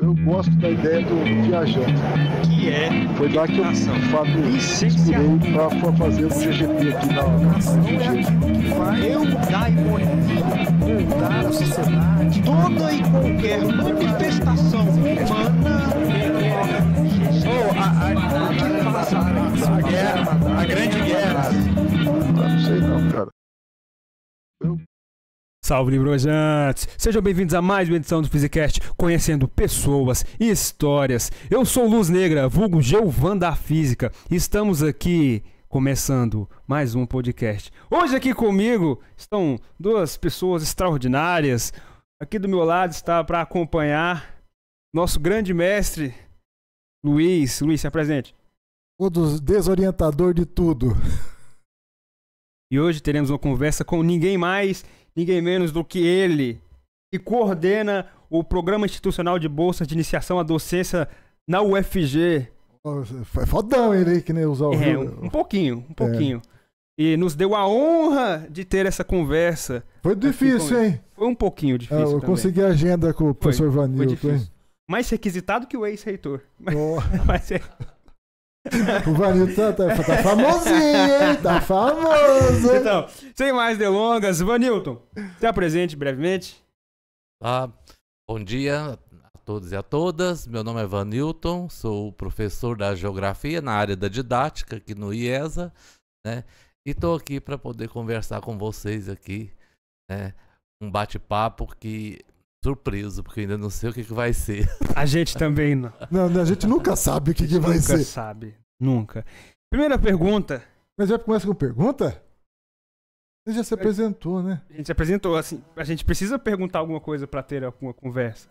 Eu gosto da ideia do viajante. que é Foi lá que eu. Fábio, inspirei para fazer o GGP aqui na, na Eu da ironia, moldar a sociedade, toda e qualquer manifestação humana. Oh, a, a, a, a guerra, a grande guerra. Não Salve, Librojantes! Sejam bem-vindos a mais uma edição do Physicast, conhecendo pessoas e histórias. Eu sou Luz Negra, vulgo Geuvan da Física, estamos aqui começando mais um podcast. Hoje aqui comigo estão duas pessoas extraordinárias. Aqui do meu lado está para acompanhar nosso grande mestre, Luiz. Luiz, se apresente. O desorientador de tudo. E hoje teremos uma conversa com ninguém mais, ninguém menos do que ele, que coordena o Programa Institucional de Bolsa de Iniciação à Docência na UFG. Foi fodão ele aí, que nem usou É, um, um pouquinho, um pouquinho. E nos deu a honra de ter essa conversa. Foi difícil, hein? Foi um pouquinho Ah, difícil eu também. consegui a agenda com o professor Vanilton? Mais requisitado que o ex-reitor. Ó, mas é- o Vanilton tá, tá, tá famosinho, hein? Tá famoso? Então, sem mais delongas, Vanilton, se apresente brevemente. Tá? Bom dia a todos e a todas. Meu nome é Vanilton, sou professor da Geografia na área da didática aqui no IESA, né? E estou aqui para poder conversar com vocês aqui, né? Um bate-papo que surpreso, porque eu ainda não sei o que, que vai ser. A gente também não. Não, a gente nunca sabe o que, que vai nunca ser. sabe. Nunca. Primeira pergunta. Mas já começa com pergunta? Você já se apresentou, né? A gente se apresentou assim. A gente precisa perguntar alguma coisa para ter alguma conversa.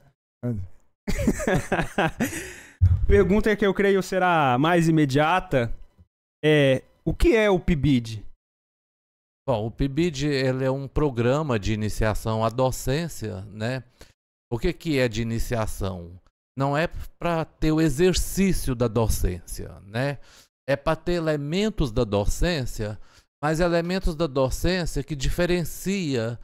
Pergunta que eu creio será mais imediata é o que é o PIBID? Bom, o PIBID ele é um programa de iniciação à docência, né? O que, que é de iniciação? Não é para ter o exercício da docência, né? É para ter elementos da docência, mas elementos da docência que diferencia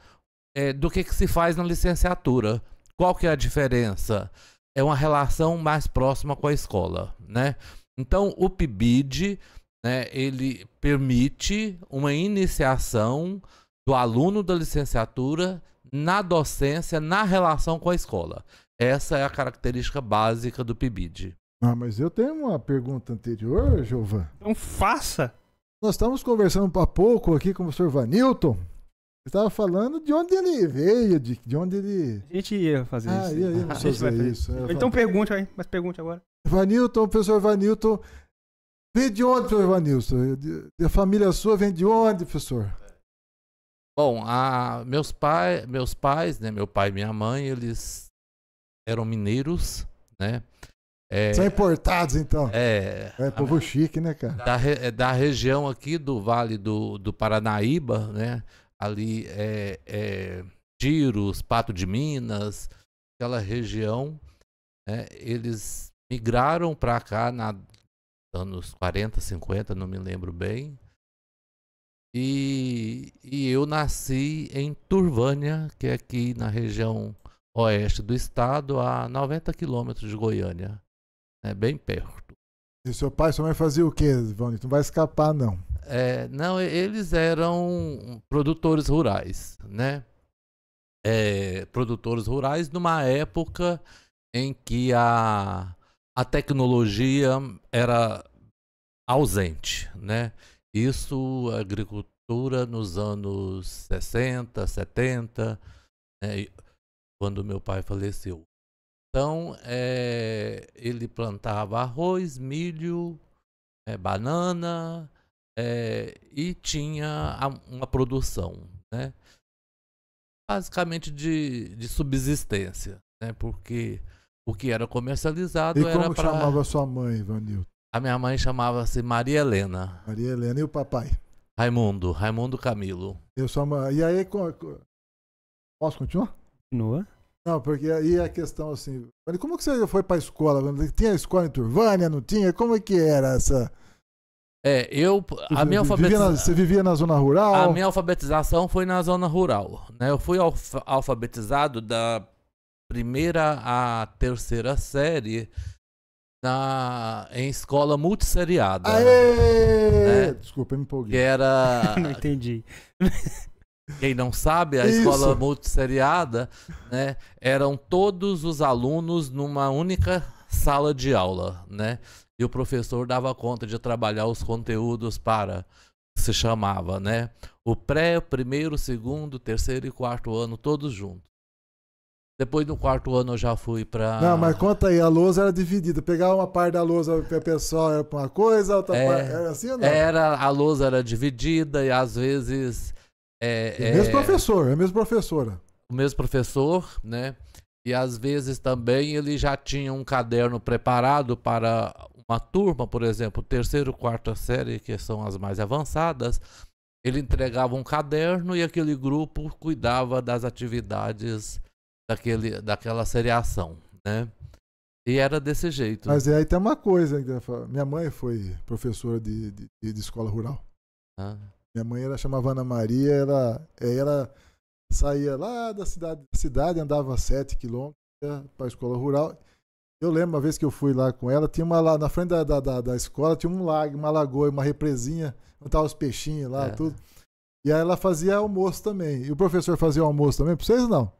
eh, do que, que se faz na licenciatura. Qual que é a diferença? É uma relação mais próxima com a escola, né? Então, o PIBID né, ele permite uma iniciação do aluno da licenciatura na docência, na relação com a escola. Essa é a característica básica do PIBID. Ah, mas eu tenho uma pergunta anterior, Jovan. Então faça. Nós estávamos conversando há pouco aqui com o professor Vanilton. Estava falando de onde ele veio, de, de onde ele. A gente ia fazer Ah, isso. ia, ia A gente vai fazer fazer isso. é. Então pergunte aí, mas pergunte agora. Vanilton, professor Vanilton. Vem de onde, professor Vanilton? De- de- A família sua vem de onde, professor? Bom, a, meus, pai, meus pais, né, meu pai e minha mãe, eles eram mineiros, né? É, São importados, então. é, É, povo chique, né, cara? da, é da região aqui do Vale do, do Paranaíba, né? Ali é, é Tiros, Pato de Minas, aquela região, né? Eles migraram para cá na anos 40, 50, não me lembro bem. E, e eu nasci em Turvânia, que é aqui na região oeste do estado, a 90 quilômetros de Goiânia, né? Bem perto. E seu pai e sua mãe faziam o quê, Vanilton? Não vai escapar, não. É, não, eles eram produtores rurais, né? É, produtores rurais numa época em que a, a tecnologia era ausente, né? Isso, a agricultura nos anos 60, 70, né? Quando meu pai faleceu. Então, é, ele plantava arroz, milho, é, banana, é, e tinha uma produção, né? Basicamente de, de subsistência, né? Porque o que era comercializado E era como para chamava sua mãe, Vanilton? a minha mãe chamava-se Maria Helena Maria Helena e o papai? Raimundo, Raimundo Camilo. Eu sua mãe. E aí, posso continuar? Continua. Não, porque aí a questão assim. Como que você foi pra escola? Tinha escola em Turvânia, não tinha? Como é que era essa. É, eu a Você minha, vivia alfabetiza- na, você vivia na zona rural? a minha alfabetização foi na zona rural, né? Eu fui alfa- alfabetizado da primeira a terceira série na, em escola multisseriada. Aê! Né? Desculpa, eu me Que empolguei. era, Não entendi. quem não sabe, a Isso. escola multisseriada, né? Eram todos os alunos numa única sala de aula, né? E o professor dava conta de trabalhar os conteúdos para se chamava, né? O pré, o primeiro, o segundo, terceiro e quarto ano, todos juntos. Depois do quarto ano eu já fui para Não, mas conta aí, a lousa era dividida. Pegava uma parte da lousa para pessoal era pra uma coisa, outra É. parte. Era assim ou não? era a lousa era dividida e às vezes é, É é, o mesmo professor, é a mesma professora. o mesmo professor, né? E às vezes também ele já tinha um caderno preparado para uma turma, por exemplo, terceiro, quarta série, que são as mais avançadas. Ele entregava um caderno e aquele grupo cuidava das atividades daquele, daquela seriação, né? E era desse jeito. Mas aí tem uma coisa. ainda, Minha mãe foi professora de, de, de escola rural. né? Minha mãe ela chamava Ana Maria, ela, ela saía lá da cidade, da cidade andava 7 quilômetros para a escola rural. Eu lembro uma vez que eu fui lá com ela, tinha uma lá na frente da, da, da, escola, tinha um lago, uma lagoa, uma represinha, onde estavam os peixinhos lá, É. tudo. E aí ela fazia almoço também. E o professor fazia almoço também? Pra vocês não?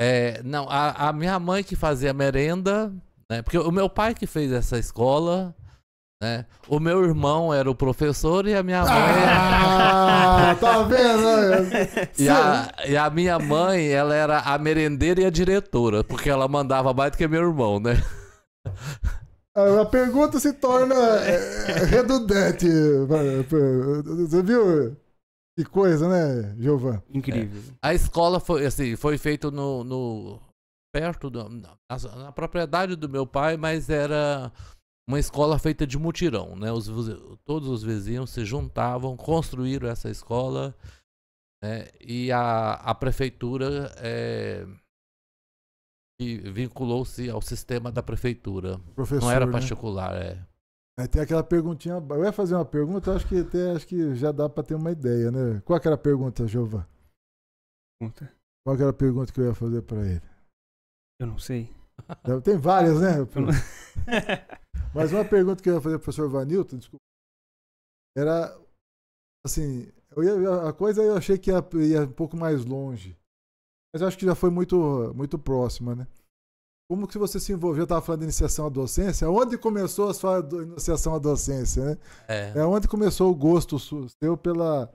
É, não, a, a minha mãe que fazia merenda, né? Porque o meu pai que fez essa escola, né? O meu irmão era o professor e a minha mãe Ah, tá vendo? e, a, e a minha mãe, ela era a merendeira e a diretora, porque ela mandava mais do que meu irmão, né? A pergunta se torna é, redundante. Você viu? Que coisa, né, Giovan? Incrível. A escola foi assim, foi feito no, no- perto do, na, na propriedade do meu pai, mas era uma escola feita de mutirão, né? Os, todos os vizinhos se juntavam, construíram essa escola, né? E a, a prefeitura é, e vinculou-se ao sistema da prefeitura. Professor, Não era né? particular, é. Aí tem aquela perguntinha. Eu ia fazer uma pergunta, acho que até acho que já dá pra ter uma ideia, né? Qual que era a pergunta, Giovan? Puta, Qual que era a pergunta que eu ia fazer pra ele? Eu não sei. Tem várias, né? Mas uma pergunta que eu ia fazer pro professor Vanilton, desculpa, era assim, eu ia- a coisa eu achei que ia, ia um pouco mais longe. Mas eu acho que já foi muito, muito próxima, né? Como que você se envolveu? Eu estava falando de iniciação à docência. Onde começou a sua iniciação à docência, né? é. É onde começou o gosto seu pela.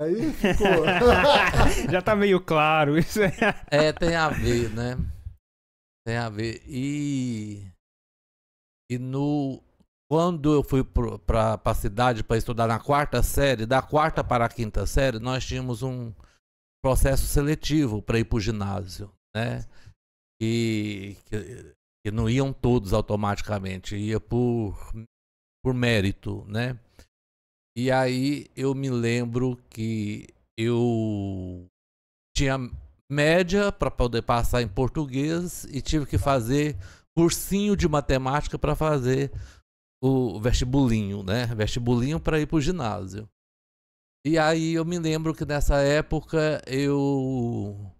Aí ficou. Já tá meio claro isso. é. É, tem a ver, né? Tem a ver. E. E no. Quando eu fui pra, pra cidade para estudar na quarta série, da quarta para a quinta série, nós tínhamos um processo seletivo para ir pro ginásio, né? E que, que não iam todos automaticamente, ia por, por mérito, né? E aí eu me lembro que eu tinha média para poder passar em português e tive que fazer cursinho de matemática para fazer o vestibulinho, né? Vestibulinho para ir para o ginásio. E aí eu me lembro que nessa época eu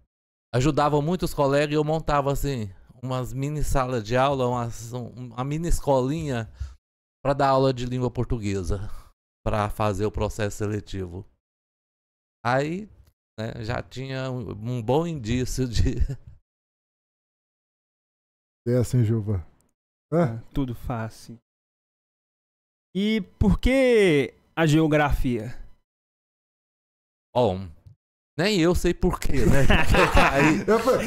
ajudava muitos colegas e eu montava assim umas mini salas de aula, umas, um- uma mini escolinha para dar aula de língua portuguesa, para fazer o processo seletivo. Aí né, já tinha um, um bom indício de É assim, Gilva. Tudo fácil. E por que a geografia? Bom, nem eu sei porquê, né? Porque eu caí,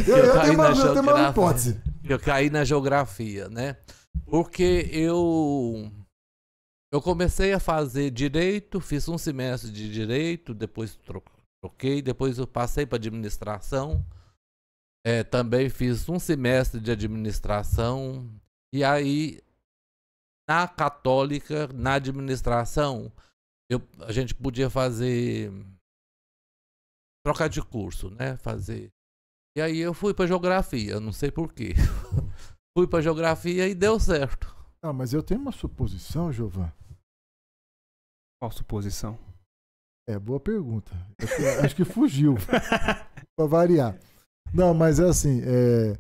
Eu, caí na uma geografia. hipótese. eu caí na geografia, né? Porque eu eu comecei a fazer direito, fiz um semestre de direito, depois tro- troquei, depois eu passei para administração. É, também fiz um semestre de administração e aí na católica, na administração, eu, a gente podia fazer trocar de curso, né? Fazer. E aí eu fui para geografia, não sei porquê. fui para geografia e deu certo. Não, mas eu tenho uma suposição, Giovan. Qual suposição? É, boa pergunta. Acho que, acho que fugiu. pra variar. Não, mas é assim, é...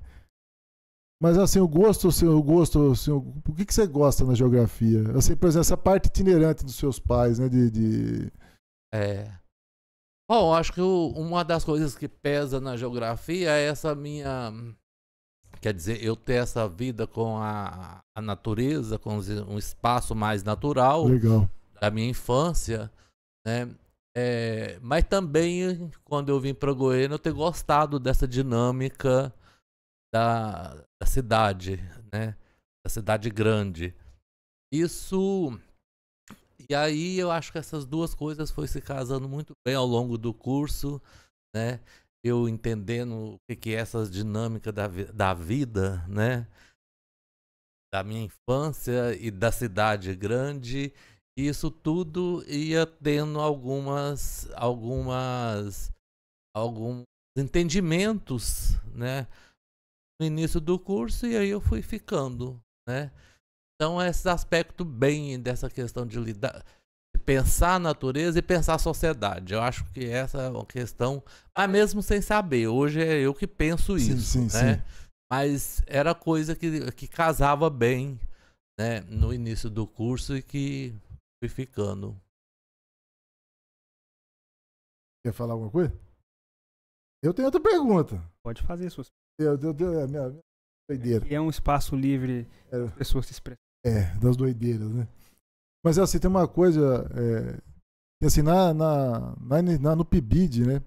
Mas assim, o gosto, assim, o gosto, assim, o o que, que você gosta na geografia? Assim, por exemplo, essa parte itinerante dos seus pais, né? De, de... É. Bom, acho que o- uma das coisas que pesa na geografia é essa minha. Quer dizer, eu ter essa vida com a, a natureza, com um espaço mais natural Legal. da minha infância, né? É, mas também, quando eu vim para Goiânia, eu ter gostado dessa dinâmica da, da cidade, né? Da cidade grande. Isso. E aí eu acho que essas duas coisas foi se casando muito bem ao longo do curso, né? Eu entendendo o que, é essas dinâmicas da, da vida, né? Da minha infância e da cidade grande isso tudo ia tendo algumas algumas alguns entendimentos né no início do curso e aí eu fui ficando né. Então esse aspecto bem dessa questão de lidar de pensar a natureza e pensar a sociedade. Eu acho que essa é uma questão mas mesmo sem saber hoje é eu que penso Sim, isso sim, né. sim. mas era coisa que, que casava bem né, no início do curso e que fui ficando. Quer falar alguma coisa? Eu tenho outra pergunta. Pode fazer suas. Eu, eu, eu, é a minha, minha doideira. E é um espaço livre É. para pessoas se expressarem. É, das doideiras, né? Mas assim, tem uma coisa. É, que, assim, na, na, na, na- no PIBID, né?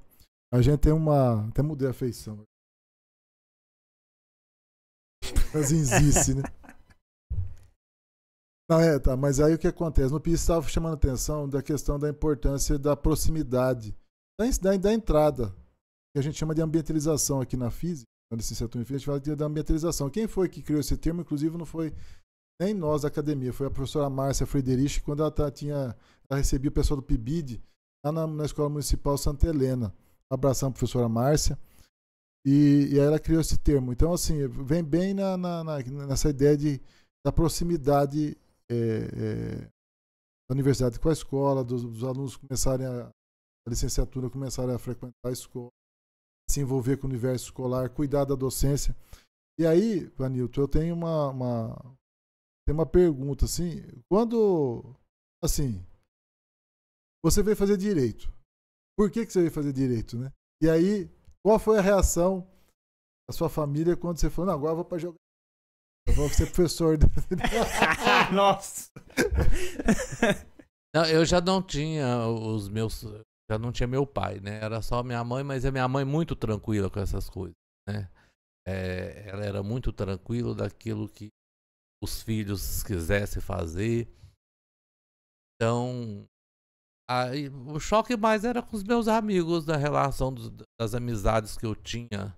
A gente tem uma. Até mudei a feição. A zinzice, né? Não, é, tá. Mas aí o que acontece? No PIBID estava chamando a atenção da questão da importância da proximidade da, da, da entrada, que a gente chama de ambientalização aqui na física. Na licenciatura em física, a gente fala da ambientalização. Quem foi que criou esse termo, inclusive, não foi nem nós da academia, foi a professora Márcia Frederich, quando ela tá- tinha, ela recebia o pessoal do PIBID lá na, na Escola Municipal Santa Helena. Abração, professora Márcia. E, e aí ela criou esse termo. Então, assim, vem bem na, na- na- nessa ideia de, da proximidade é, é, da universidade com a escola, dos, dos alunos começarem a, a licenciatura, começarem a frequentar a escola, se envolver com o universo escolar, cuidar da docência. E aí, Vanilton, eu tenho uma, uma, tem uma pergunta assim, quando assim, você veio fazer direito. Por que que você veio fazer direito, né? E aí, qual foi a reação da sua família quando você falou, agora eu vou para jogar. Eu vou ser professor. de-" Nossa! Não, eu já não tinha os meus. Já não tinha meu pai, né? Era só minha mãe, mas é minha mãe muito tranquila com essas coisas, né? É, ela era muito tranquila daquilo que os filhos quisessem fazer. Então, aí, o choque mais era com os meus amigos, da relação dos- das amizades que eu tinha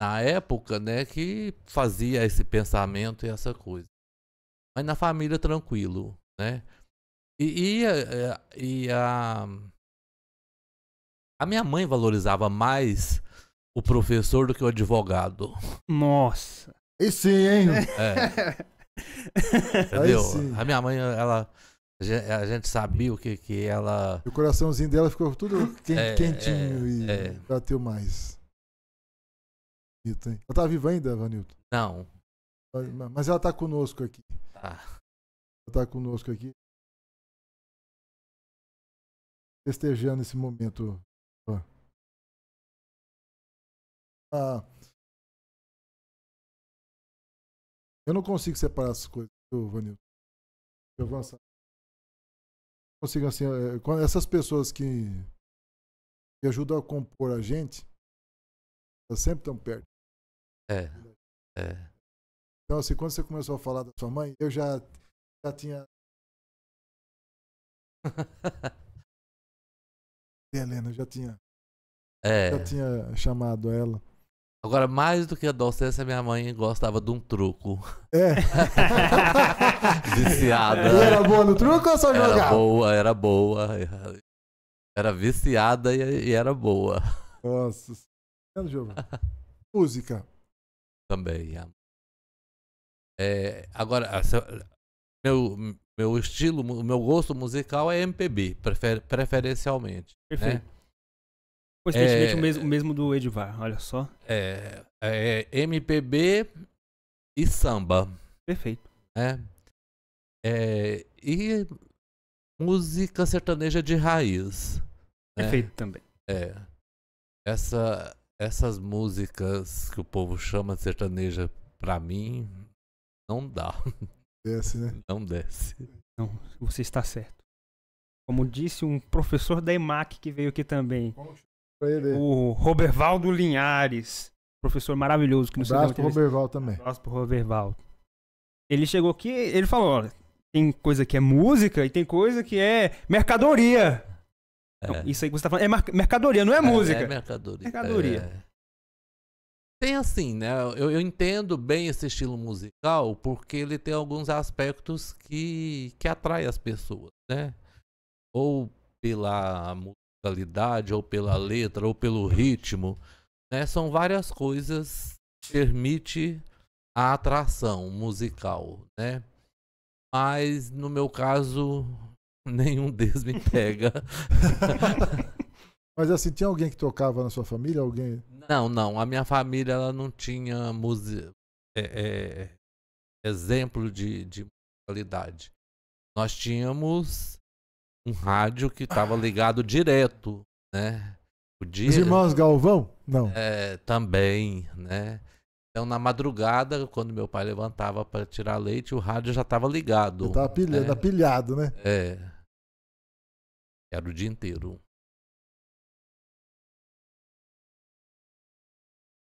na época, né? Que fazia esse pensamento e essa coisa. Mas na família, tranquilo, né? E, e, eh, e a, a minha mãe valorizava mais o professor do que o advogado. Nossa! Aí sim, hein? É, entendeu? sim. A minha mãe, ela. A gen- a gente sabia o que, que ela. O coraçãozinho dela ficou tudo É, quentinho e é, é. bateu mais. Bonito, hein? Ela tá viva ainda, Vanilton? Não. Mas- ela tá conosco aqui. Tá. Ela tá conosco aqui. Festejando esse momento. Ah, eu não consigo separar essas coisas, Vanilton. Eu vou avançar. Não consigo assim. quando essas pessoas que, que ajudam a compor a gente, elas sempre estão perto. É. É. Então, assim, quando você começou a falar da sua mãe, eu já, já tinha. Helena, eu já tinha, É. já tinha chamado ela. Agora, mais do que a docência, minha mãe gostava de um truco. É. Viciada. E era boa no truco ou só Era jogava? boa, era boa. Era viciada e, era boa Nossa. Giovana. Música. Também. É, agora, meu, meu estilo, o meu gosto musical é MPB, prefer- preferencialmente. Perfeito. Né? Coincidentemente É. o, mesmo, o mesmo do Edivar, olha só. É, é MPB e samba, Perfeito. né? É, e música sertaneja de raiz. né? Perfeito também. É. Essa, essas músicas que o povo chama de sertaneja, pra mim, não dá. Desce, né? Não desce. Não, você está certo. Como disse um professor da EMAC que veio aqui também, o Robervaldo Linhares, professor maravilhoso que nos Abraço pro. Roberval também. Abraço pro Robervaldo. Ele chegou aqui, ele falou, olha, tem coisa que é música e tem coisa que é mercadoria. Então, É. isso aí que você tá falando é mercadoria, não é, música. É mercadoria. Mercadoria. É. Tem assim, né? Eu, eu entendo bem esse estilo musical porque ele tem alguns aspectos que, que atraem as pessoas, né? Ou pela musicalidade, ou pela letra, ou pelo ritmo, né? São várias coisas que permite a atração musical, né? Mas no meu caso, nenhum deles me pega. Mas assim, tinha alguém que tocava na sua família? Alguém. Não, não. A minha família ela não tinha música, exemplo de, de musicalidade. Nós tínhamos um rádio que estava ligado direto, né? Os irmãos Galvão? Não. é, também, né? Então na madrugada, quando meu pai levantava para tirar leite, o rádio já estava ligado. Ele tava pilhado, né? pilhado, né? É. Era o dia inteiro.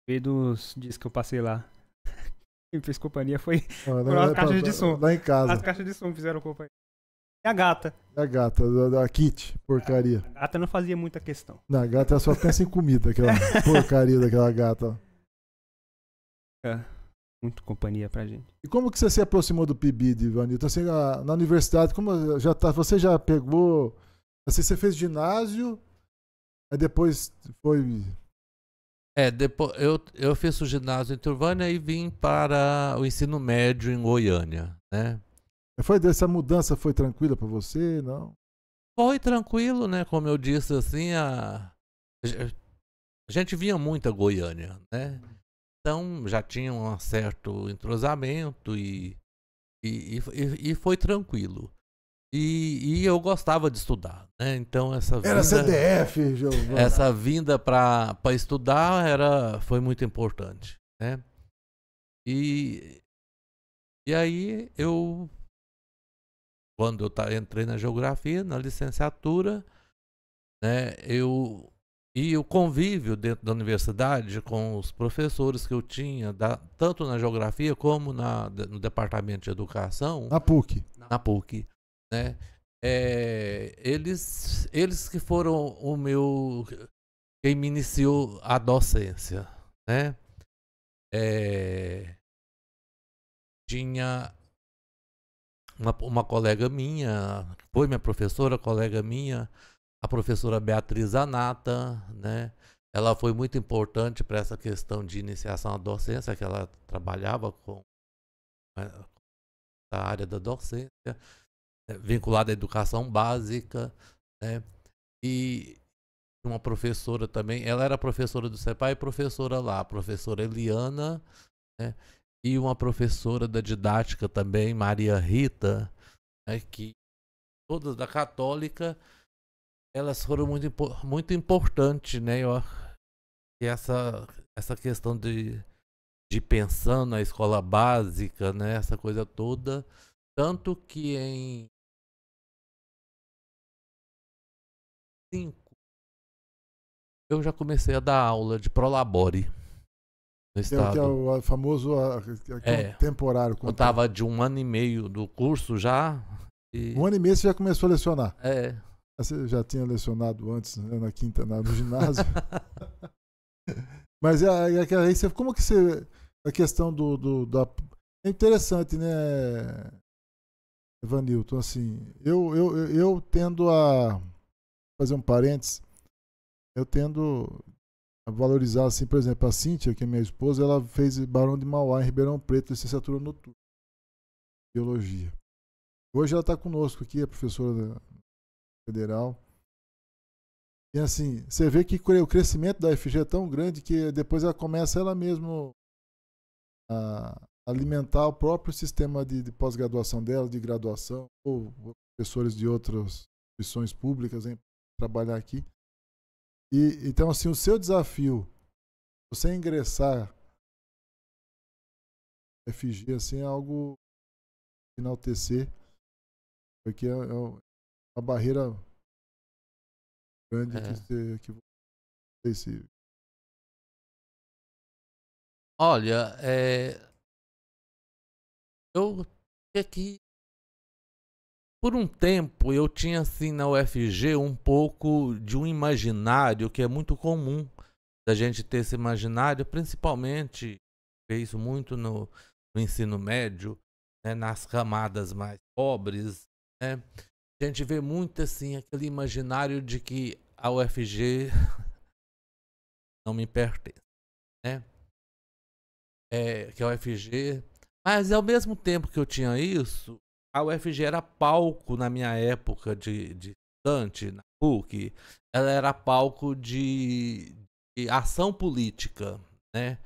Veio dos dias que eu passei lá. Quem fez companhia foi Foram as caixas de som. Lá em casa. as caixas de som fizeram companhia. E a gata. A gata, da, da Kit, porcaria. A gata não fazia muita questão. Não, a gata só pensa em comida, aquela porcaria daquela gata. É, muito companhia pra gente. E como que você se aproximou do PIBID, Ivanilton? Assim, a- na universidade, como já tá, você já pegou. Assim, você fez ginásio, aí depois foi. É, depois eu, eu fiz o ginásio em Turvânia e vim para o ensino médio em Goiânia, né? Foi dessa mudança foi tranquila pra você? Não? Foi tranquilo, né? Como eu disse assim, a, a gente vinha muito a Goiânia, né? Então já tinha um certo entrosamento e, e, e, e foi tranquilo. E, e eu gostava de estudar, né? Então essa Era vinda, CDF, Giovana. essa vinda para estudar era foi muito importante, né? E e aí eu quando eu entrei na geografia, na licenciatura, né, eu e o convívio dentro da universidade com os professores que eu tinha, da- tanto na geografia como na, no departamento de educação, Na PUC. na PUC, né? É, eles, eles que foram o meu quem me iniciou a docência, né? É, tinha uma, uma colega minha, foi minha professora, colega minha, a professora Beatriz Anata, né? Ela foi muito importante para essa questão de iniciação à docência, que ela trabalhava com né, a área da docência, né, vinculada à educação básica, né? E uma professora também, ela era professora do CEPAI e professora lá, a professora Eliana, né? E uma professora da didática também, Maria Rita, né? que todas da católica, elas foram muito, muito importantes, né? Eu, e essa, essa questão de, de pensando na escola básica, né? Essa coisa toda. Tanto que em cinco eu já comecei a dar aula de Prolabore no Que é, o- que é estado. o famoso a- que é É. temporário. Eu tava de um ano e meio do curso já. E, Um ano e meio você já começou a lecionar. é, Você já tinha lecionado antes, né, na quinta, na- no ginásio. Mas é, é, que aí você, como que você. A questão do, do- da. É interessante, né, Evanilton? Assim, eu, eu, eu, eu tendo a. Fazer um parênteses. Eu tendo a valorizar, assim, por exemplo, a Cíntia, que é minha esposa, ela fez Barão de Mauá em Ribeirão Preto, licenciatura noturna. Biologia. Hoje ela está conosco aqui, é professora federal. E assim, você vê que o crescimento da UFG é tão grande que depois ela começa ela mesma a alimentar o próprio sistema de, de pós-graduação dela, de graduação, ou professores de outras instituições públicas em trabalhar aqui. E, então, assim, o seu desafio, você ingressar FG, assim, é algo enaltecer, porque é, é uma barreira grande É. que você que você Olha, é... eu aqui por um tempo eu tinha assim na UFG um pouco de um imaginário que é muito comum da gente ter esse imaginário, principalmente vê isso muito no, no ensino médio, né, nas camadas mais pobres, né? A gente vê muito assim aquele imaginário de que a UFG não me pertence, né? é, que a UFG. Mas ao mesmo tempo que eu tinha isso, a UFG era palco na minha época de, de estudante, na PUC, ela era palco de, de ação política, né?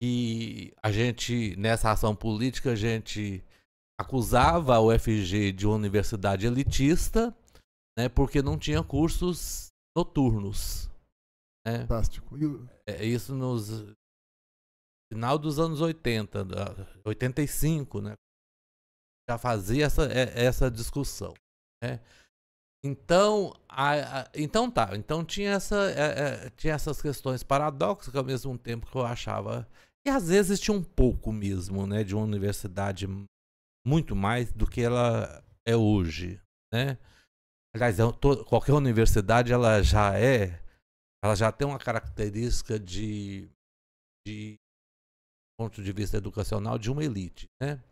E a gente, nessa ação política, a gente acusava a UFG de uma universidade elitista, né? Porque não tinha cursos noturnos, né? fantástico. O- É isso nos final dos anos 80, da- 85, né? Já fazia essa, é- essa discussão, né? Então, a- a- então tá, então tinha, essa, é, é, tinha essas questões paradoxas ao mesmo tempo que eu achava e às vezes tinha um pouco mesmo, né, de uma universidade muito mais do que ela é hoje, né? Aliás, tô- qualquer universidade ela já é ela já tem uma característica de, de ponto de vista educacional de uma elite, né?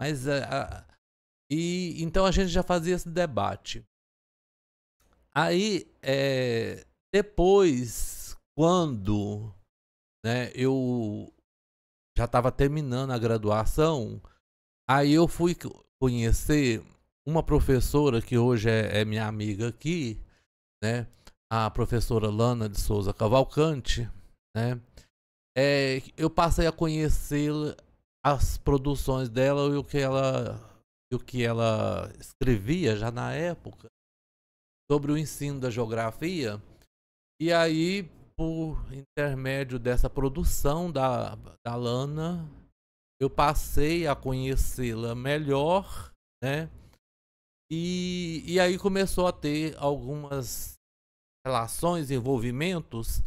Mas é, a- e então a gente já fazia esse debate. Aí é, depois, quando né, eu já estava terminando a graduação, aí eu fui conhecer uma professora que hoje é, é minha amiga aqui, né? a professora Lana de Souza Cavalcante, né? É, eu passei a conhecer as produções dela e o que ela o que ela escrevia já na época sobre o ensino da geografia. E aí, por intermédio dessa produção da, da Lana, eu passei a conhecê-la melhor, né? E, e aí começou a ter algumas relações, envolvimentos,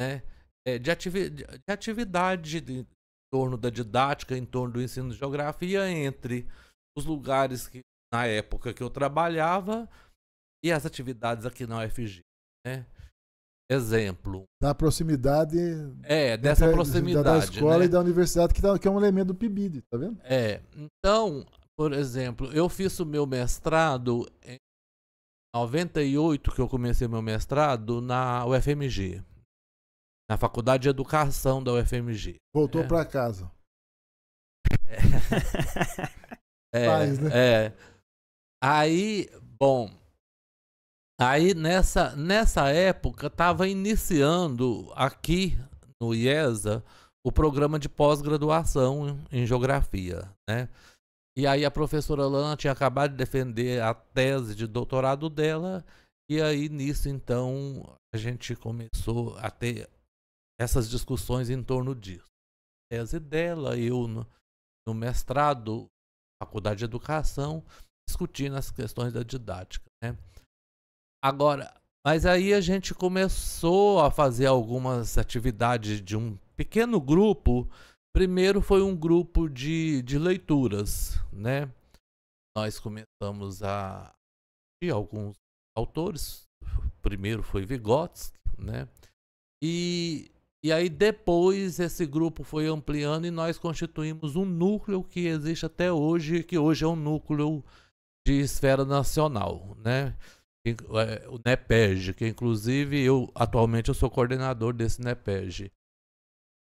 né, é, de, ativi de de atividade de, em torno da didática, em torno do ensino de geografia, entre os lugares que, na época que eu trabalhava, e as atividades aqui na UFG. Né? Exemplo. da proximidade É, dessa da- proximidade. da escola né? e da universidade, que, tá- que é um elemento do PIBID, tá vendo? É, então, por exemplo, eu fiz o meu mestrado em 98, que eu comecei meu mestrado, na UFMG. Na Faculdade de Educação da UFMG. Voltou É. pra casa. É, Faz, né? é. Aí, bom, aí nessa, nessa época estava iniciando aqui no IESA o programa de pós-graduação em geografia, né? E aí a professora Lana tinha acabado de defender a tese de doutorado dela e aí nisso então a gente começou a ter essas discussões em torno disso. A tese dela, eu no, no mestrado, faculdade de educação, discutindo as questões da didática, né? Agora, mas aí a gente começou a fazer algumas atividades de um pequeno grupo. Primeiro foi um grupo de, de leituras, né? Nós começamos a e alguns autores. Primeiro foi Vygotsky, né? E, e aí depois esse grupo foi ampliando e nós constituímos um núcleo que existe até hoje, que hoje é um núcleo de esfera nacional, né? É, O NEPEG, que inclusive eu atualmente eu sou coordenador desse NEPEG.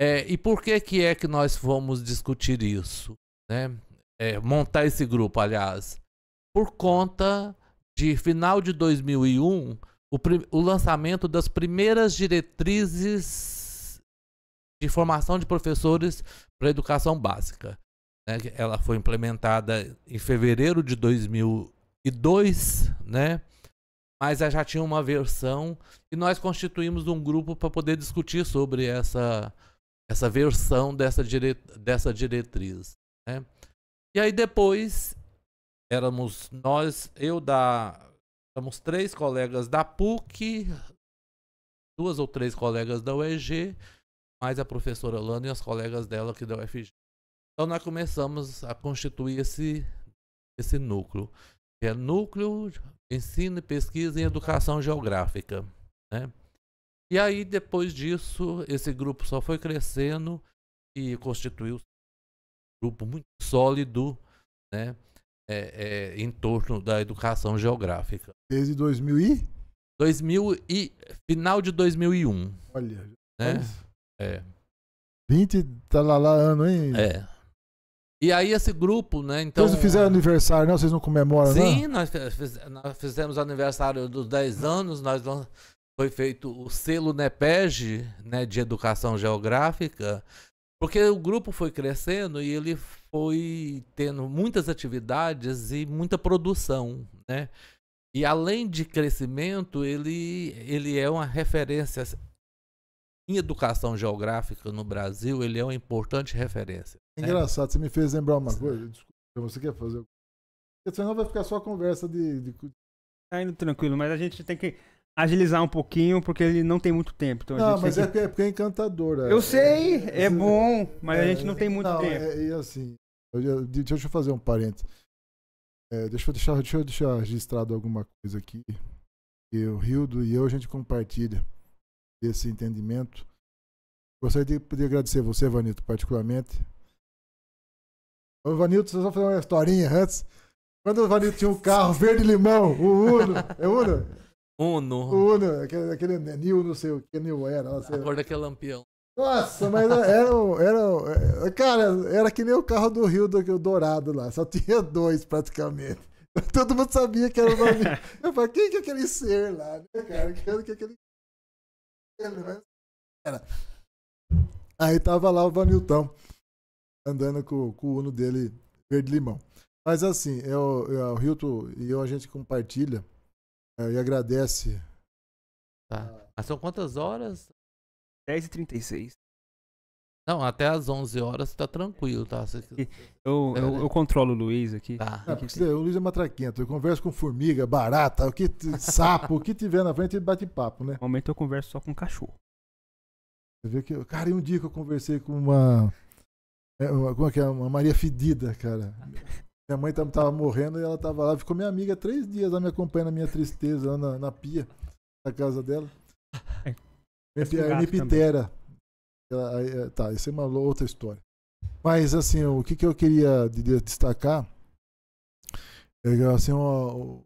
É, e por que que é que nós fomos discutir isso, né? É, montar esse grupo, aliás, por conta de final de 2001 o, o lançamento das primeiras diretrizes de formação de professores para educação básica. né, Ela foi implementada em fevereiro de 2002, né? Mas já tinha uma versão e nós constituímos um grupo para poder discutir sobre essa essa versão dessa, dire, dessa diretriz. Né? E aí depois éramos nós, eu da. Éramos três colegas da PUC, duas ou três colegas da UEG, mais a professora Lana e as colegas dela aqui da UFG. Então nós começamos a constituir esse, esse núcleo, que é Núcleo Ensino e Pesquisa em Educação Geográfica. Né? E aí, depois disso, esse grupo só foi crescendo e constituiu um grupo muito sólido né? É, é, em torno da educação geográfica. Desde 2000 e? 2000 e final de 2001, Olha, né? É, 20 tá lá, lá ano, hein? é. E aí esse grupo, né? Então Vocês não fizeram aniversário, não? Vocês não comemoram, Sim, nós, fe- fiz- nós fizemos aniversário dos 10 anos, nós foi feito o selo NEPEG, né, de educação geográfica, porque o grupo foi crescendo e ele foi tendo muitas atividades e muita produção, né? E além de crescimento, ele, ele é uma referência em educação geográfica no Brasil, ele é uma importante referência. É engraçado, você me fez lembrar uma coisa. Desculpa, você quer fazer? Porque senão vai ficar só conversa de. de... Tá indo tranquilo, mas a gente tem que agilizar um pouquinho porque ele não tem muito tempo. Então Não, mas é que- porque, é porque é encantador. é- Eu sei, é é- bom, mas a é- gente não tem muito não, tempo. é- e assim, eu de- deixa eu fazer um parênteses. É, deixa, eu deixar, deixa eu deixar registrado alguma coisa aqui. O Rildo e eu, a gente compartilha esse entendimento. Gostaria de poder agradecer você, Vanito, particularmente. Ô, Vanito, só fazer uma historinha antes. Quando o Vanito tinha um carro verde-limão, o Uno, é Uno? Uno, O Uno, aquele, aquele Nil, não sei o que Nil era. não sei. a cor daquele lampião. Nossa, mas era, um- era, um- cara, era que nem o carro do Rio do do Dourado lá, só tinha dois praticamente. Todo mundo sabia que era o nome. Eu falei, quem que é aquele ser lá, né, cara? Quem que é aquele. Ele, mas Era. Aí tava lá o Vanilton, andando com, com o Uno dele verde-limão. Mas assim, eu, eu, o Hilton e eu, a gente compartilha eh, e agradece. Tá. Mas são quantas horas? 10h36. Não, até às 11 horas tá tranquilo, tá? Você- Eu, eu, eu controlo o Luiz aqui. Tá. Ah, porque o Luiz é matraquento. Eu converso com formiga, barata, o que, sapo, o que tiver na frente, ele bate papo, né? No momento eu converso só com cachorro. Você vê que, cara, e um dia que eu conversei com uma. É, uma como é que é? Uma Maria Fedida, cara. Minha mãe tava, morrendo e ela tava lá. Ficou minha amiga três dias lá me acompanhando na minha tristeza, lá na, na pia da casa dela. É, Minha, minha pitera. Ela- é, tá, isso é uma outra história. Mas, assim, o que, que eu queria de- de destacar é assim, o, o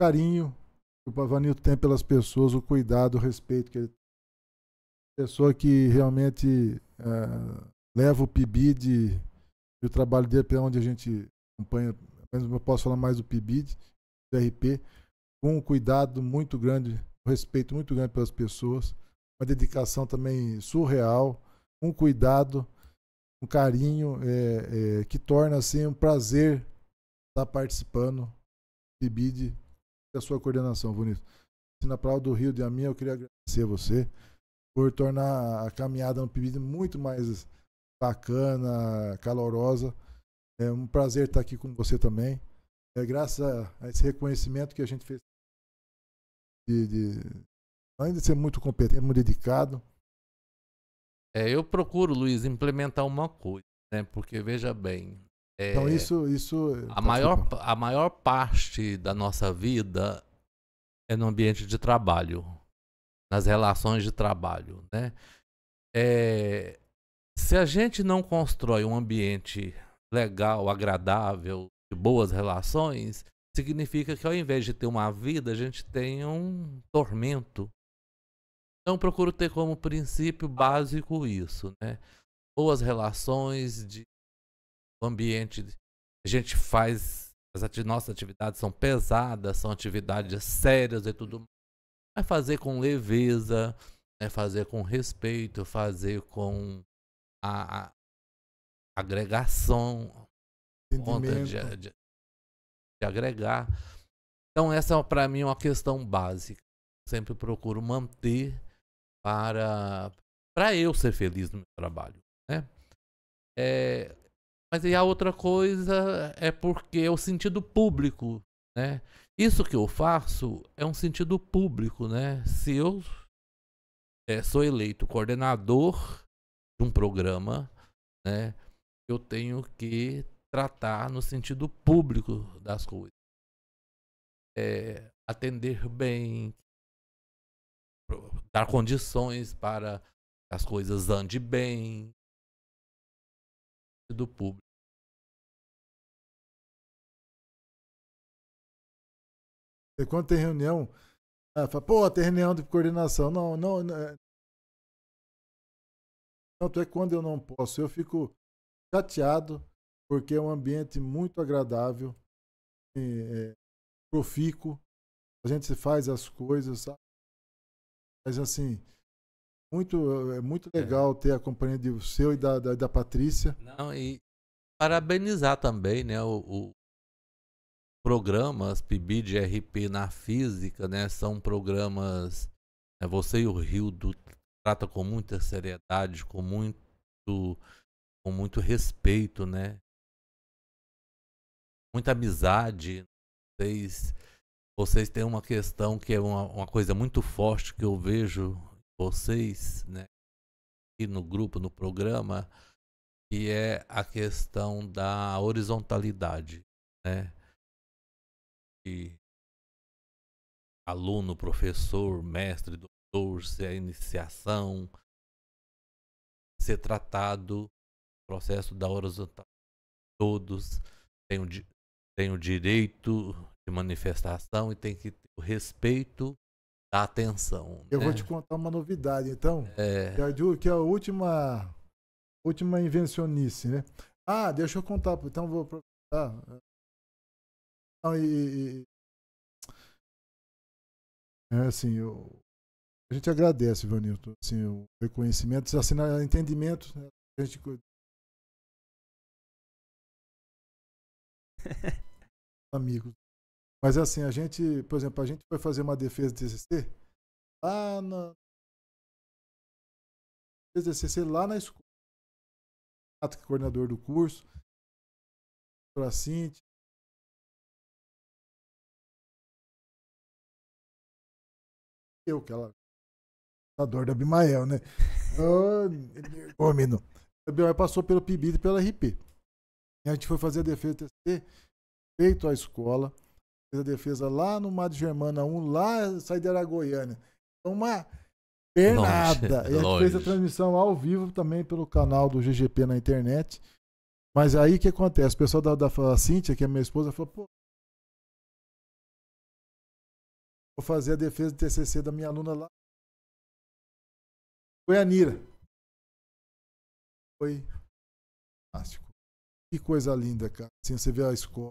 carinho que o Pavanildo tem pelas pessoas, o cuidado, o respeito que ele pessoa que realmente eh, leva o PIBID e o trabalho dele para onde a gente acompanha, mas eu posso falar mais do PIBID, do RP, com um cuidado muito grande, um respeito muito grande pelas pessoas, uma dedicação também surreal, um cuidado, um carinho eh, eh, que torna assim um prazer estar participando do PIBID da sua coordenação, Bonito. Na Prova do Rio de a minha, eu queria agradecer você por tornar a caminhada no PIBID muito mais bacana, calorosa. É um prazer estar aqui com você também. É graças a, esse reconhecimento que a gente fez de, de além de ser muito competente, muito dedicado. É, eu procuro, Luiz, implementar uma coisa, né? Porque veja bem. é, Então isso, isso a, maior, a maior parte da nossa vida é no ambiente de trabalho, nas relações de trabalho, né? É, se a gente não constrói um ambiente legal, agradável, de boas relações, significa que ao invés de ter uma vida, a gente tem um tormento. Então procuro ter como princípio básico isso, né? Boas relações, de ambiente a gente faz as ati nossas atividades são pesadas, são atividades sérias e tudo mais. É fazer com leveza, é fazer com respeito, fazer com a, a agregação, conta de, de, de agregar. Então essa para mim é uma questão básica. Sempre procuro manter para para eu ser feliz no meu trabalho, né? É, mas e a outra coisa é porque é o sentido público, né? Isso que eu faço é um sentido público, né? Se eu é, sou eleito coordenador de um programa, né? Eu tenho que tratar no sentido público das coisas. É, atender bem, dar condições para que as coisas andem bem, do público. E quando tem reunião, ah, fala, pô, tem reunião de coordenação. Não, não. É tanto é que quando eu não posso, eu fico chateado, porque é um ambiente muito agradável, é, profícuo, a gente faz as coisas, sabe? Mas assim, muito, é muito é. legal é. ter a companhia do seu e da, da, da, Patrícia. Não, e parabenizar também, né, o, o programas PIBID RP na física, né, são programas, né, você e o Rio do, trata com muita seriedade, com muito, com muito respeito, né, muita amizade, vocês, vocês têm uma questão que é uma, uma coisa muito forte que eu vejo vocês, né, aqui no grupo, no programa, que é a questão da horizontalidade, né? E aluno, professor, mestre, doutor, se a iniciação ser tratado processo da horizontalidade. Todos têm o, têm o direito de manifestação e tem que ter o respeito da atenção. Eu né? vou te contar uma novidade, então. É... Que, é, que é a última, última invencionice, né? Ah, deixa eu contar, então vou aproveitar. Não, e, e, é assim, eu, a gente agradece, Vanilton, assim, o reconhecimento, assim, o entendimento, né? a gente amigos. Mas assim, a gente, por exemplo, a gente foi fazer uma defesa de TCC lá na defesa de TCC lá na escola. O coordenador do curso, a Cintia, eu, que ela a dor da Bimael, né? Ô, oh, menino. A Bimael passou pelo PIBID e pela RP. E a gente foi fazer a defesa do TCC, feito a escola fez a defesa lá no Mato Germana 1, lá sair de Aragoiânia. Então, uma pernada. Longe, e a gente fez a transmissão ao vivo também pelo canal do GGP na internet. Mas aí o que acontece? O pessoal da, da Cíntia, que é minha esposa, falou, pô, vou fazer a defesa do TCC da minha aluna lá. Foi a Nira. Foi fantástico. Que coisa linda, cara. Assim, você vê a escola,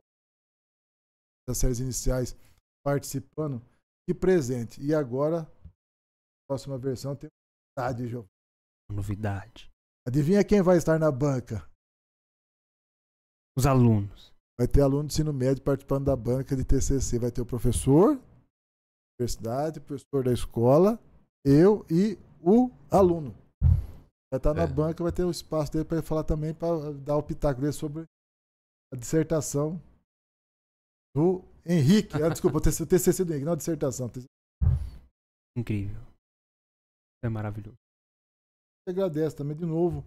das séries iniciais participando. Que presente. E agora, próxima versão tem novidade, João. Novidade. Adivinha quem vai estar na banca? Os alunos. Vai ter aluno de ensino médio participando da banca de TCC. Vai ter o professor da universidade, o professor da escola, eu e o aluno. Vai estar na é. banca, vai ter o espaço dele para falar também, para dar o pitaco dele sobre a dissertação do Henrique. Ah, desculpa, o TCC do Henrique, não a dissertação. Incrível. É maravilhoso. Agradece também de novo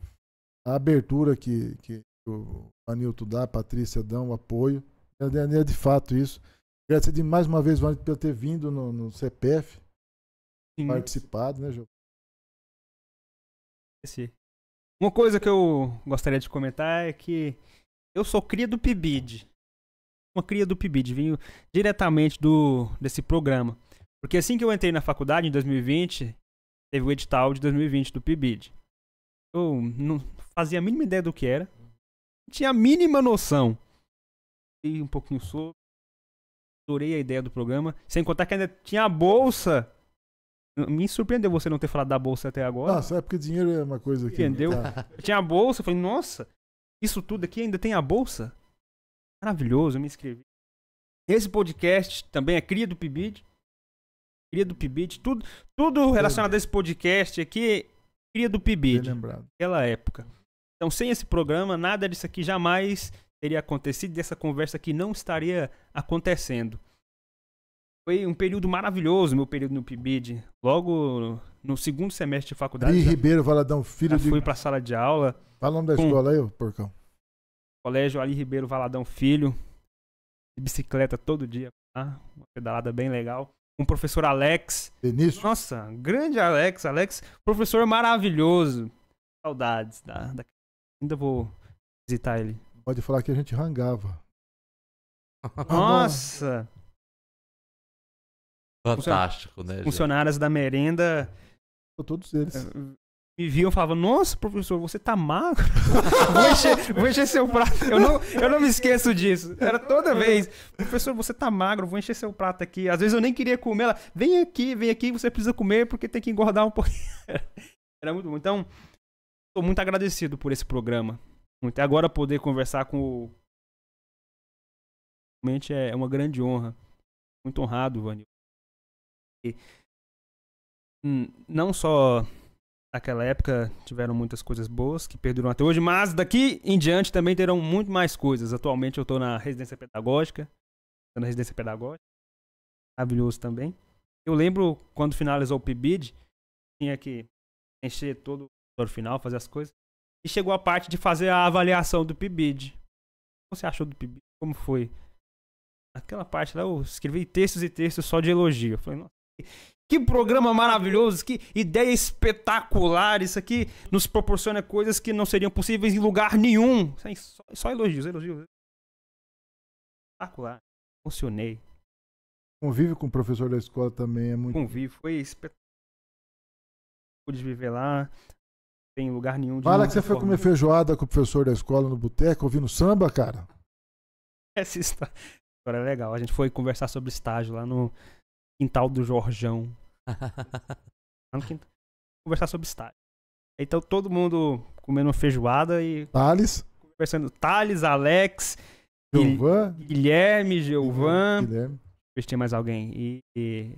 a abertura que, que o Anilton dá, a Patrícia dá, o apoio. É, é de fato isso. Agradecer de mais uma vez o Anilton por ter vindo no, no CPF, Sim. participado, né, João? Uma coisa que eu gostaria de comentar é que eu sou cria do PIBID uma cria do PIBID, vinha diretamente do desse programa. Porque assim que eu entrei na faculdade, em 2020, teve o edital de 2020 do PIBID. Eu não fazia a mínima ideia do que era, não tinha a mínima noção um pouquinho sobre. Adorei a ideia do programa. Sem contar que ainda tinha a bolsa. Me surpreendeu você não ter falado da bolsa até agora. Nossa, é porque dinheiro é uma coisa que. Entendeu? tá. Eu tinha a bolsa, eu falei, nossa, isso tudo aqui ainda tem a bolsa? Maravilhoso, eu me inscrevi. Esse podcast também é cria do Pibid. Cria do Pibid. Tudo, tudo relacionado a esse podcast aqui, cria do Pibid. lembrado. Naquela época. Então, sem esse programa, nada disso aqui jamais teria acontecido. Dessa conversa aqui não estaria acontecendo. Foi um período maravilhoso, meu período no Pibid. Logo no segundo semestre de faculdade, já, Ribeiro Valadão, filho já de. fui pra sala de aula. Fala o nome da com- escola aí, ô porcão. Colégio Ali Ribeiro Valadão Filho. De bicicleta todo dia. Tá? Uma pedalada bem legal. Com o professor Alex. Benício. Nossa, grande Alex. Alex, professor maravilhoso. Saudades. Da, da- Ainda vou visitar ele. Pode falar que a gente rangava. Nossa! Fantástico, né? gente? Funcionárias da merenda Todos eles. eh, me viam e falavam: Nossa, professor, você tá magro. vou, encher, vou encher seu prato. Eu não, eu não me esqueço disso. Era toda vez: Professor, você tá magro, vou encher seu prato aqui. Às vezes eu nem queria comer. Ela: Vem aqui, vem aqui, você precisa comer porque tem que engordar um pouquinho. Era muito bom. Então, estou muito agradecido por esse programa. Muito. E agora poder conversar com o. Realmente é uma grande honra. Muito honrado, Vanil. Não só naquela época tiveram muitas coisas boas que perduram até hoje, mas daqui em diante também terão muito mais coisas. Atualmente eu estou na residência pedagógica, na residência pedagógica, maravilhoso também. Eu lembro quando finalizou o PIBID, tinha que encher todo o final, fazer as coisas, e chegou a parte de fazer a avaliação do PIBID. O que você achou do PIBID? Como foi? Aquela parte lá, eu escrevi textos e textos só de elogio. Eu falei, nossa, que programa maravilhoso, que ideia espetacular. Isso aqui nos proporciona coisas que não seriam possíveis em lugar nenhum. Só, só elogios, elogios. Espetacular. Emocionei. Convive com o professor da escola também é muito. Convivo. Foi espetacular. Pude viver lá. Tem lugar nenhum de Fala que você foi forma. comer feijoada com o professor da escola no boteco, ouvindo samba, cara. Essa história é legal. A gente foi conversar sobre estágio lá no quintal do Jorjão. Conversar sobre estágio. Então todo mundo comendo feijoada e Thales, conversando. Thales, Alex, Gilvan, Guilherme, Gilvan. Guilherme. Deixa eu ver se tinha mais alguém. E, e-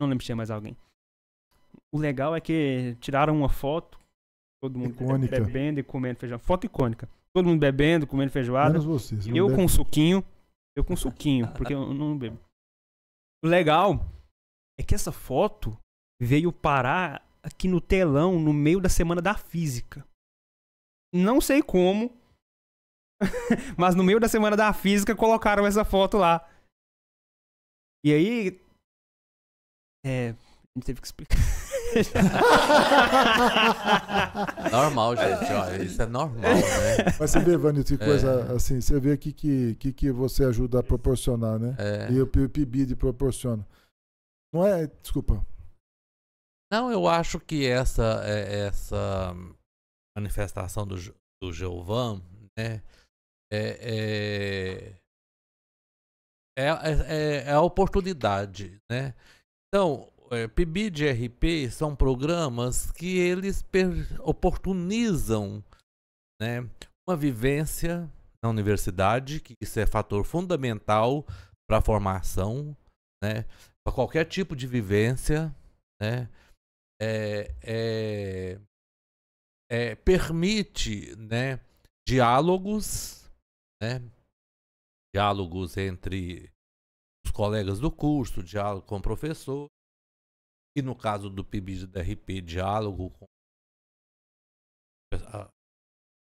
Não lembro se tinha mais alguém. O legal é que tiraram uma foto. Todo mundo Icônica. bebendo e comendo feijão. Foto icônica. Todo mundo bebendo, comendo feijoada. Menos você. você não Eu com suquinho. Eu com suquinho, porque eu não bebo. O legal é que essa foto veio parar aqui no telão no meio da semana da física. Não sei como, mas no meio da semana da física colocaram essa foto lá. E aí. É. A gente teve que explicar. Normal, gente. Ó, isso é normal, né? Mas você vê, Vanito, que É. coisa assim, você vê que, que, que, que você ajuda a proporcionar, né? É. E o PIBID proporciona. Não é. Desculpa. Não, eu acho que essa, é- essa manifestação do, do Giovan, né, é, é, é, é- é a oportunidade, né? Então, é, RP são programas que eles oportunizam, né, uma vivência na universidade, que isso é fator fundamental para a formação, né, para qualquer tipo de vivência, né? é, é, é, permite né, diálogos, né, diálogos entre os colegas do curso, diálogo com o professor, e no caso do PIB e da RP, diálogo com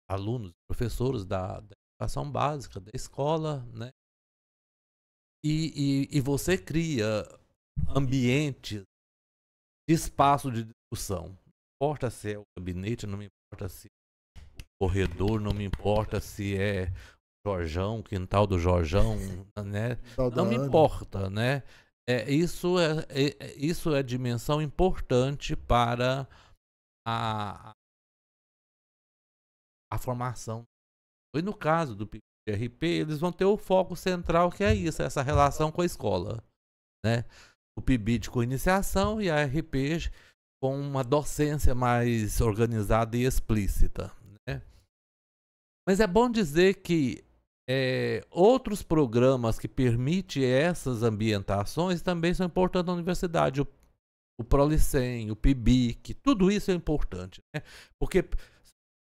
alunos, professores da, da educação básica, da escola, né? E, e, e você cria ambientes de espaço de discussão. Não importa se é o gabinete, não me importa se é o corredor, não me importa se é o Jorjão, quintal do Jorjão, né? Não me importa, né? É, isso, é, é- é- isso é dimensão importante para a, a formação. Foi no caso do PIB, de RP, eles vão ter o foco central que é isso, essa relação com a escola, né? O PIBID com iniciação e a RP com uma docência mais organizada e explícita, né? Mas é bom dizer que é, outros programas que permitem essas ambientações também são importantes na universidade. O, o Prolicem, o PIBIC, tudo isso é importante. Né? Porque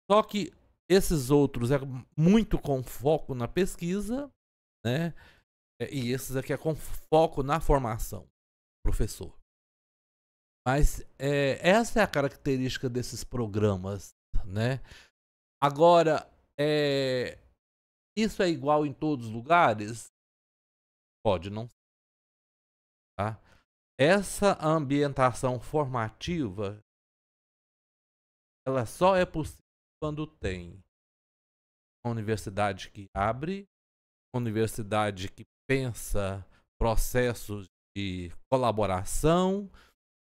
só que esses outros é muito com foco na pesquisa, né? É, e esses aqui é com foco na formação, professor. Mas é, essa é a característica desses programas, né? Agora, é, isso é igual em todos os lugares? Pode não. Tá? Essa ambientação formativa, ela só é possível quando tem uma universidade que abre, uma universidade que pensa processos de colaboração,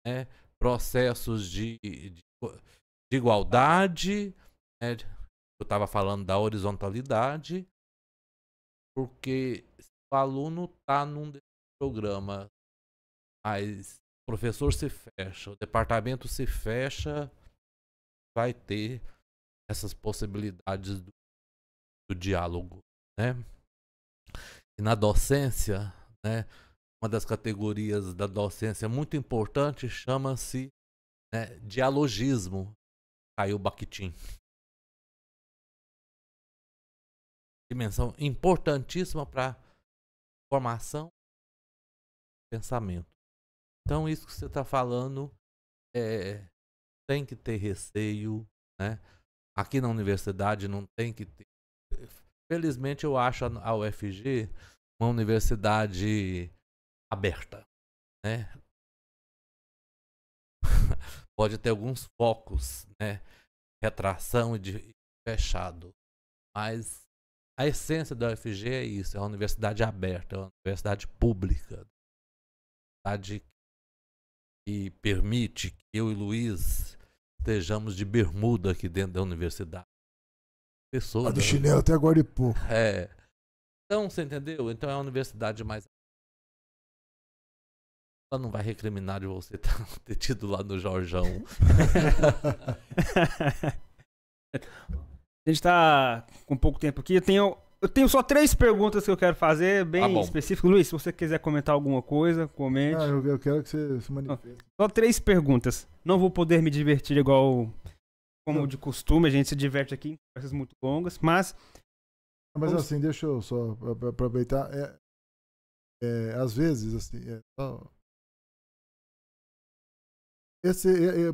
né, processos de, de, de igualdade, né, eu estava falando da horizontalidade, porque se o aluno está num programa, mas o professor se fecha, o departamento se fecha, vai ter essas possibilidades do, do diálogo, né? E na docência, né, uma das categorias da docência muito importante chama-se né, dialogismo. Caiu Bakhtin. Dimensão importantíssima para formação pensamento. Então, isso que você está falando é, tem que ter receio, né? Aqui na universidade não tem que ter. Felizmente eu acho a UFG uma universidade aberta, né? Pode ter alguns focos, né? Retração e de fechado, mas a essência da UFG é isso, é uma universidade aberta, é uma universidade pública, uma universidade que permite que eu e Luiz estejamos de bermuda aqui dentro da universidade. Pessoa. A do chinelo até agora e pouco. É. Então, você entendeu? Então é a universidade mais. Ela não vai recriminar de você ter tido lá no Jorjão. a gente tá com pouco tempo aqui. Eu tenho, eu tenho só três perguntas que eu quero fazer, bem ah, específico. Luiz, se você quiser comentar alguma coisa, comente. Ah, eu, eu quero que você se manifeste. Só três perguntas. Não vou poder me divertir igual como de costume, a gente se diverte aqui em conversas muito longas, mas. Mas vamos... assim, deixa eu só aproveitar. É, é, às vezes, assim, é, só... esse é, é,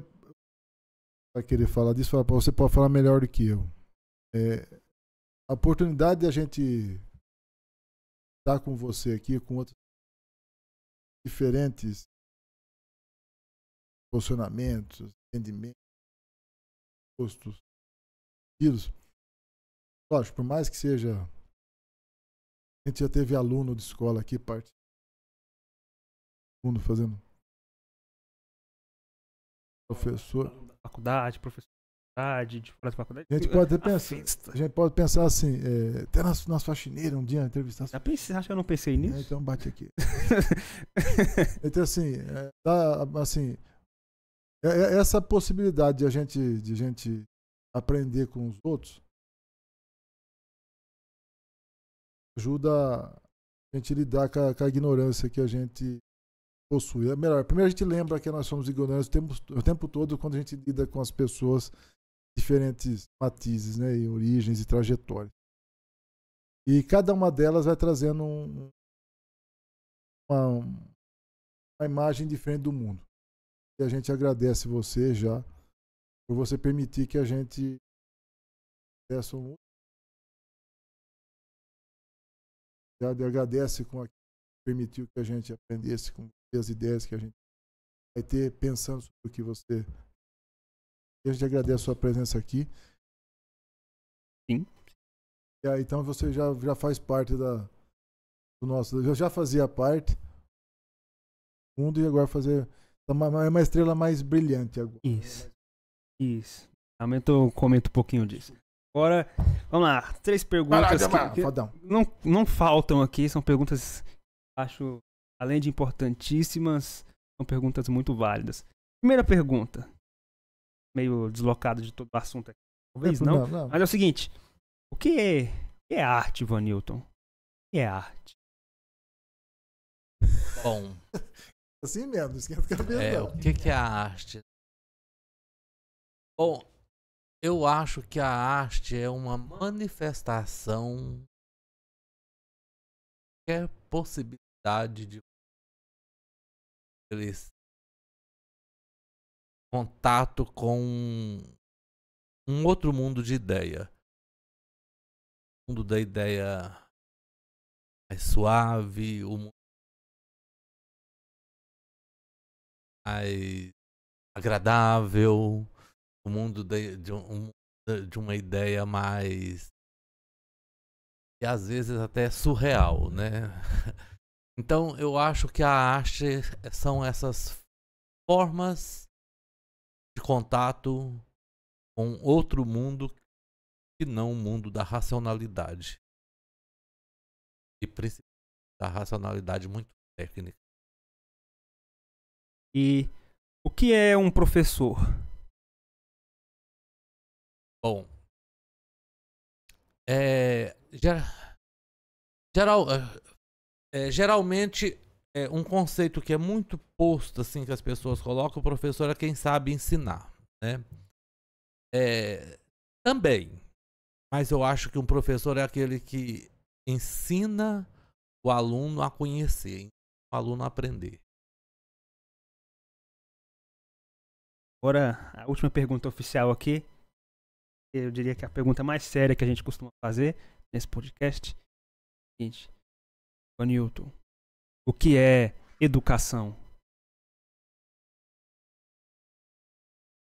vai querer falar disso, você pode falar melhor do que eu. É, a oportunidade de a gente estar com você aqui, com outros diferentes posicionamentos, entendimentos, postos, tiros. Lógico, por mais que seja. A gente já teve aluno de escola aqui, parte. Mundo fazendo. Professor. Faculdade, professor faculdade, de fora da faculdade. A gente pode até pensar, a gente pode pensar assim, é, até nas, nas faxineiras um dia entrevistar. Já pensei, acho que eu não pensei nisso. É, então bate aqui. então assim, é, tá, assim, é, é, essa possibilidade de a gente, de a gente aprender com os outros ajuda a gente lidar com a, com a ignorância que a gente possui. É melhor, primeiro a gente lembra que nós somos ignorantes o tempo, o tempo todo quando a gente lida com as pessoas diferentes matizes, né, e origens e trajetórias. E cada uma delas vai trazendo um, uma, uma imagem diferente do mundo. E a gente agradece você já por você permitir que a gente peça um já agradece com a permitiu que a gente aprendesse com as ideias que a gente vai ter pensando sobre o que você a gente agradece a sua presença aqui. Sim. E aí, então você já, já faz parte da, do nosso. Eu já fazia parte do mundo e agora fazer. É uma, é uma estrela mais brilhante agora. Isso. Isso. Aumento, comento um pouquinho disso. Agora, vamos lá. Três perguntas que, que Fodão. não, não faltam aqui. São perguntas, acho, além de importantíssimas, são perguntas muito válidas. Primeira pergunta. Meio deslocado de todo o assunto aqui. Talvez não. não. Mas é o seguinte: o que é, o que é arte, Van Newton? O que é arte? Bom, Assim mesmo, não esquenta a cabeça. é, não. o que, que é a arte? Bom, eu acho que a arte é uma manifestação qualquer possibilidade de eles contato com um outro mundo de ideia. O mundo da ideia mais suave, o mundo mais agradável, o mundo de, de, um- de uma ideia mais e às vezes até surreal, né? Então eu acho que a arte são essas formas de contato com outro mundo que não o mundo da racionalidade. E principalmente da racionalidade muito técnica. E o que é um professor? Bom, é, ger- geral, é, geralmente é um conceito que é muito posto assim que as pessoas colocam, o professor é quem sabe ensinar, né? É, também, mas eu acho que um professor é aquele que ensina o aluno a conhecer, o aluno a aprender. Agora, a última pergunta oficial aqui. Eu diria que é a pergunta mais séria que a gente costuma fazer nesse podcast. Seguinte, Newton, o que é educação?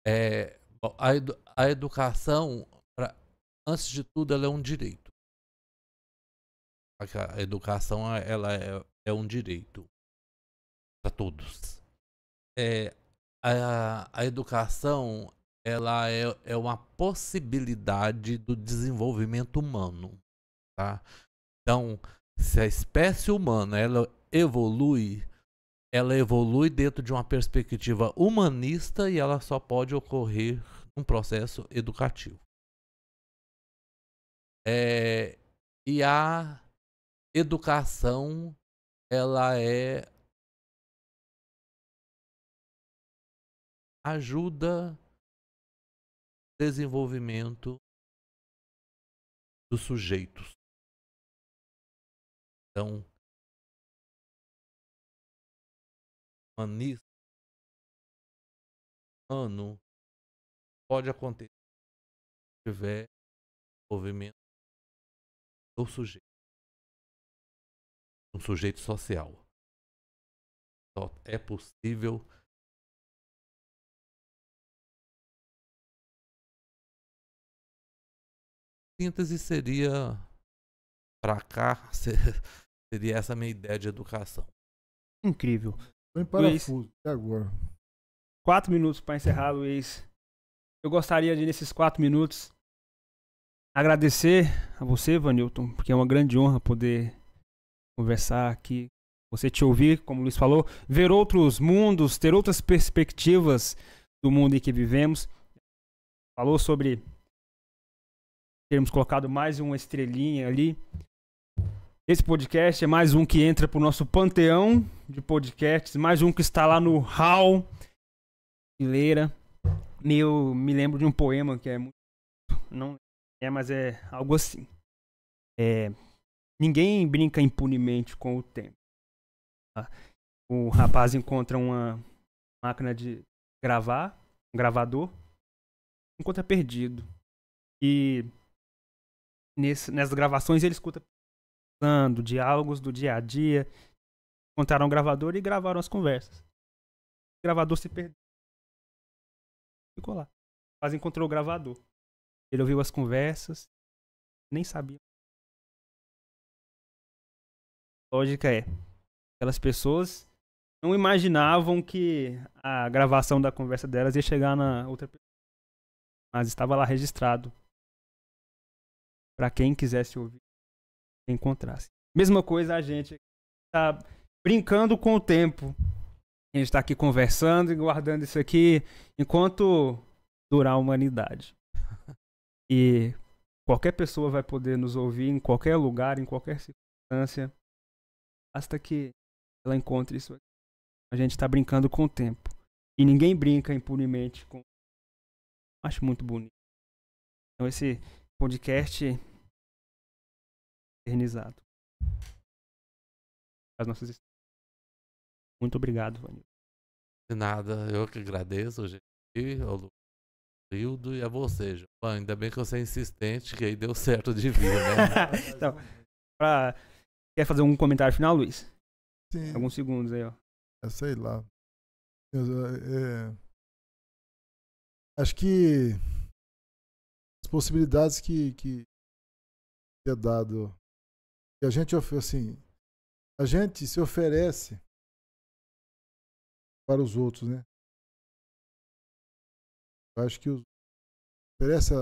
É, a, edu- a educação, pra- antes de tudo, ela é um direito. A a educação ela é, é um direito para todos. É, a, a educação ela é, é uma possibilidade do desenvolvimento humano. Tá? Então, se a espécie humana ela evolui, ela evolui dentro de uma perspectiva humanista e ela só pode ocorrer num processo educativo. É, e a educação, ela é ajuda desenvolvimento dos sujeitos. Então, humanista ano pode acontecer se tiver desenvolvimento do sujeito. Um sujeito social. Só é possível síntese seria para cá seria essa a minha ideia de educação. Incrível. Tô em parafuso. E agora? Quatro minutos para encerrar, Luiz. Eu gostaria de, nesses quatro minutos, agradecer a você, Vanilton, porque é uma grande honra poder conversar aqui, você te ouvir, como o Luiz falou, ver outros mundos, ter outras perspectivas do mundo em que vivemos. Falou sobre termos colocado mais uma estrelinha ali. Esse podcast é mais um que entra pro nosso panteão de podcasts, mais um que está lá no hall brasileira. Eu me lembro de um poema que é muito. Não é, mas é algo assim. É, ninguém brinca impunemente com o tempo. tá? O rapaz encontra uma máquina de gravar, um gravador, encontra perdido. E nesse, nessas gravações ele escuta pensando, diálogos do dia a dia. Encontraram o gravador e gravaram as conversas. O gravador se perdeu ficou lá. Quase encontrou o gravador. Ele ouviu as conversas, nem sabia. A lógica é, aquelas pessoas não imaginavam que a gravação da conversa delas ia chegar na outra pessoa. Mas estava lá registrado. para quem quisesse ouvir, encontrasse. Mesma coisa a gente tá brincando com o tempo. A gente está aqui conversando e guardando isso aqui enquanto durar a humanidade. E qualquer pessoa vai poder nos ouvir em qualquer lugar, em qualquer circunstância, basta que ela encontre isso aqui. A gente está brincando com o tempo. E ninguém brinca impunemente com. Acho muito bonito. Então esse podcast eternizado. As nossas histórias. Muito obrigado, Vanil. De nada, eu que agradeço, gente. Ao Rildo e a você, João. Ainda bem que você é insistente, que aí deu certo de vir, né? então, pra... quer fazer um comentário final, Luiz? Sim, Alguns segundos aí, ó. é, sei lá. Eu, é, acho que as possibilidades que, que é dado, a gente assim, a gente se oferece para os outros, né? Eu acho que os, oferece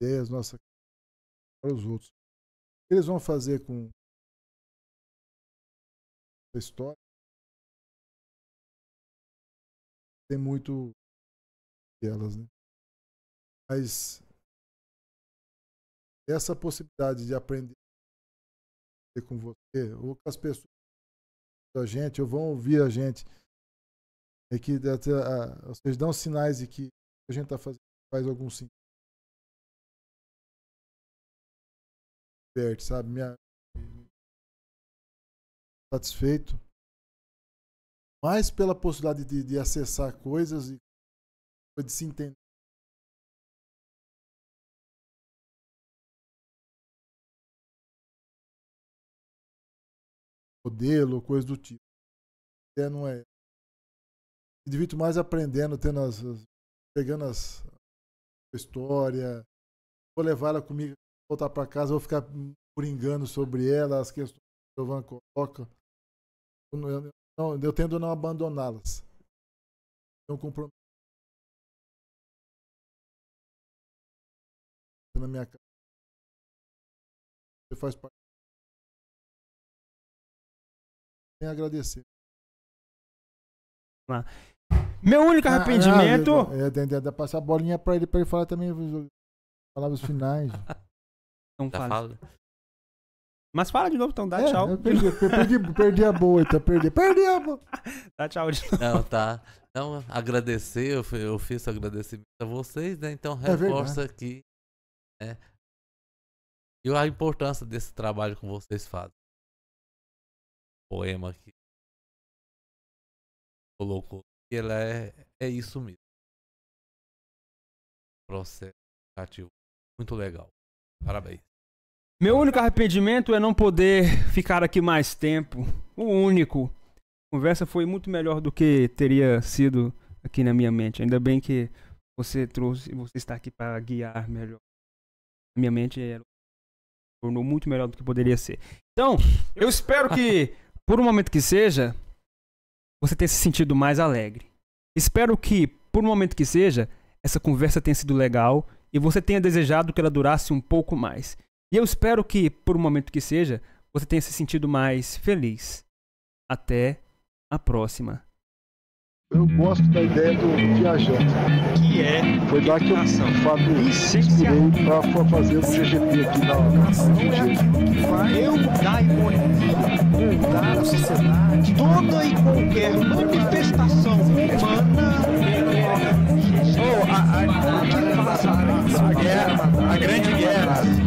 ideias nossas para os outros. O que eles vão fazer com a história? Tem muito delas, né? Mas essa possibilidade de aprender com você, ou com as pessoas da gente, ou vão ouvir a gente, é que ah, vocês dão sinais de que a gente está fazendo faz algum sentido. Diverte, sabe? Minha... Satisfeito. Mais pela possibilidade de, de acessar coisas e de se entender. Modelo, coisa do tipo. É, não é. Me divirto mais aprendendo, tendo as, as- pegando as a história, vou levar ela comigo, voltar para casa, vou ficar coringando sobre ela, as questões que o Giovanni coloca. Eu, eu, não- eu tendo não abandoná-las. Não comprometo na minha casa. Você faz parte. Tem a agradecer. Meu único arrependimento. Ah, é, é, é, é, passar a bolinha pra ele, pra ele falar também as palavras finais. Não Já fale. fala. Mas fala de novo, então dá É, tchau. eu perdi, eu perdi, perdi a boa, então perdi. Perdi a boa. Dá tchau de novo. Não, tá. Então, agradecer, eu, eu fiz agradecimento a vocês, né? Então, É reforça aqui, né? E a importância desse trabalho que vocês fazem. Poema que colocou. E ela é, é isso mesmo. Processo criativo. Muito legal. Parabéns. Meu único arrependimento é não poder ficar aqui mais tempo. O único. A conversa foi muito melhor do que teria sido aqui na minha mente. Ainda bem que você trouxe, você está aqui para guiar melhor. A minha mente era, tornou muito melhor do que poderia ser. Então, eu espero que, por um momento que seja, você tenha se sentido mais alegre. Espero que, por um momento que seja, essa conversa tenha sido legal e você tenha desejado que ela durasse um pouco mais. E eu espero que, por um momento que seja, você tenha se sentido mais feliz. Até a próxima. Eu gosto da ideia do viajante. Que é Foi lá que eu, fato, Licenciado. inspirei pra fazer o CGP aqui na Não é vai eu dar imunização, mudar a sociedade, toda e qualquer manifestação humana. Oh, a, a, a, a guerra, a grande guerra.